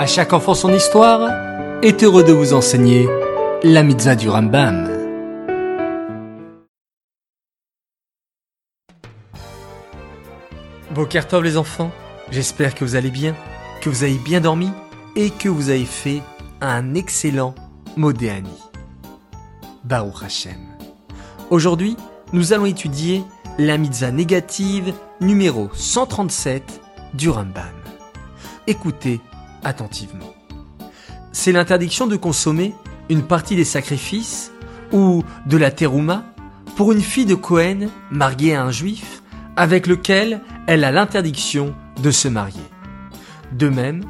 À chaque enfant son histoire est heureux de vous enseigner la mitzvah du Rambam. Bokertov les enfants, j'espère que vous allez bien, que vous avez bien dormi et que vous avez fait un excellent Modéani. Baruch Hashem. Aujourd'hui, nous allons étudier la mitzvah négative numéro 137 du Rambam. Écoutez attentivement. C'est l'interdiction de consommer une partie des sacrifices ou de la terouma pour une fille de Cohen mariée à un juif avec lequel elle a l'interdiction de se marier. De même,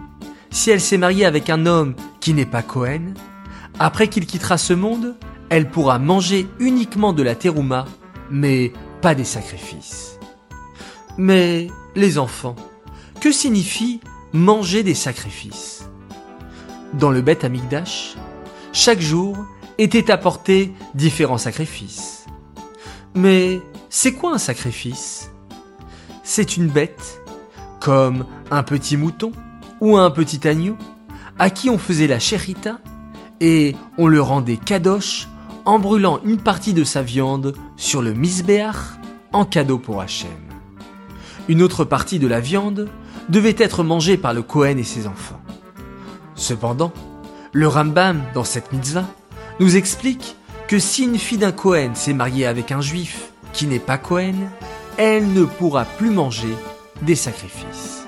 si elle s'est mariée avec un homme qui n'est pas Cohen, après qu'il quittera ce monde, elle pourra manger uniquement de la terouma, mais pas des sacrifices. Mais les enfants, que signifie manger des sacrifices Dans le Beth Amigdash, chaque jour étaient apportés différents sacrifices. Mais c'est quoi un sacrifice? C'est une bête, comme un petit mouton ou un petit agneau, à qui on faisait la chérita et on le rendait kadosh en brûlant une partie de sa viande sur le misbéach en cadeau pour Hachem. Une autre partie de la viande devait être mangée par le Kohen et ses enfants. Cependant, le Rambam, dans cette mitzvah, nous explique que si une fille d'un Kohen s'est mariée avec un juif qui n'est pas Kohen, elle ne pourra plus manger des sacrifices.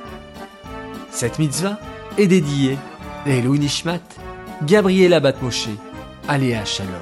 Cette mitzvah est dédiée à Elou Nishmat, Gabriela Batmoshe, Aléa Shalom.